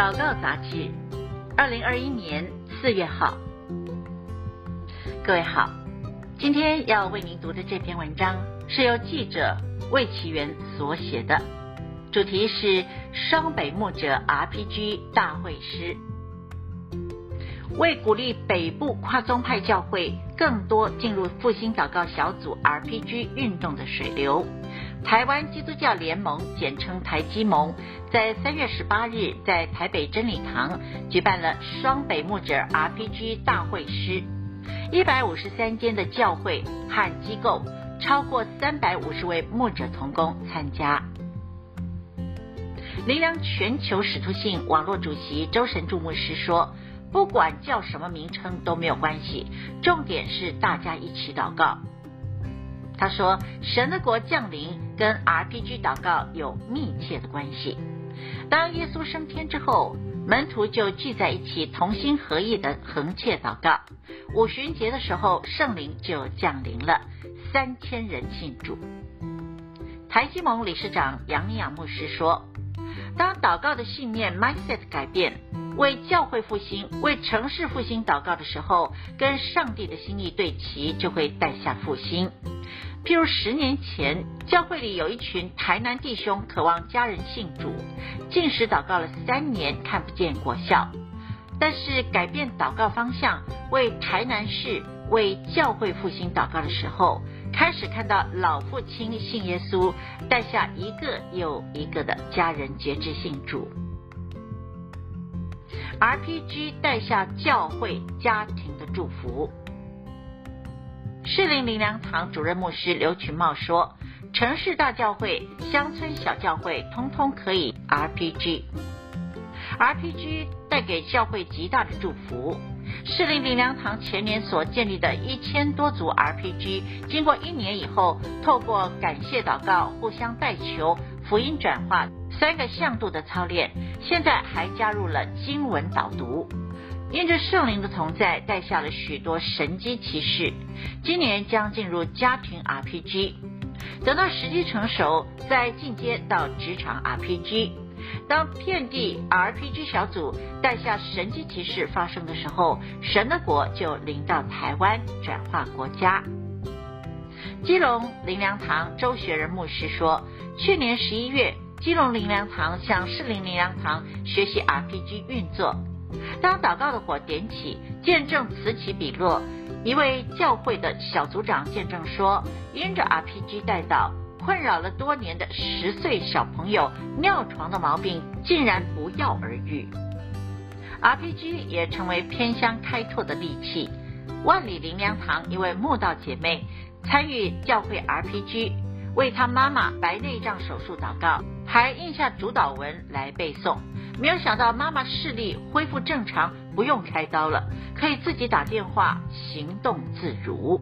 祷告杂志，二零二一年四月号。各位好，今天要为您读的这篇文章是由记者魏其元所写的，主题是双北牧者 RPG 大会师。为鼓励北部跨宗派教会更多进入复兴祷告小组 RPG 运动的水流，台湾基督教联盟简称台基盟，在三月十八日在台北真理堂举办了双北牧者 RPG 大会师，一百五十三间的教会和机构，超过三百五十位牧者同工参加。灵粮全球使徒信网络主席周神助牧师说。不管叫什么名称都没有关系，重点是大家一起祷告。他说，神的国降临跟 RPG 祷告有密切的关系。当耶稣升天之后，门徒就聚在一起，同心合意的横切祷告。五旬节的时候，圣灵就降临了，三千人信主。台基盟理事长杨明雅牧师说，当祷告的信念 mindset 改变。为教会复兴、为城市复兴祷告的时候，跟上帝的心意对齐，就会带下复兴。譬如十年前，教会里有一群台南弟兄渴望家人信主，进食祷告了三年，看不见果效。但是改变祷告方向，为台南市、为教会复兴祷告的时候，开始看到老父亲信耶稣，带下一个又一个的家人决志信主。RPG 带下教会家庭的祝福。士林灵粮堂主任牧师刘群茂说：“城市大教会、乡村小教会，通通可以 RPG。RPG 带给教会极大的祝福。士林灵粮堂前年所建立的一千多组 RPG，经过一年以后，透过感谢祷告、互相代求、福音转化。”三个向度的操练，现在还加入了经文导读，因着圣灵的同在，带下了许多神迹奇事。今年将进入家庭 RPG，等到时机成熟，再进阶到职场 RPG。当遍地 RPG 小组带下神迹奇事发生的时候，神的国就临到台湾，转化国家。基隆灵粮堂周学仁牧师说，去年十一月。基隆灵粮堂向士林灵粮堂学习 RPG 运作。当祷告的火点起，见证此起彼落。一位教会的小组长见证说，因着 RPG 带导，困扰了多年的十岁小朋友尿床的毛病竟然不药而愈。RPG 也成为偏乡开拓的利器。万里灵粮堂一位慕道姐妹参与教会 RPG。为他妈妈白内障手术祷告，还印下主导文来背诵。没有想到妈妈视力恢复正常，不用开刀了，可以自己打电话，行动自如。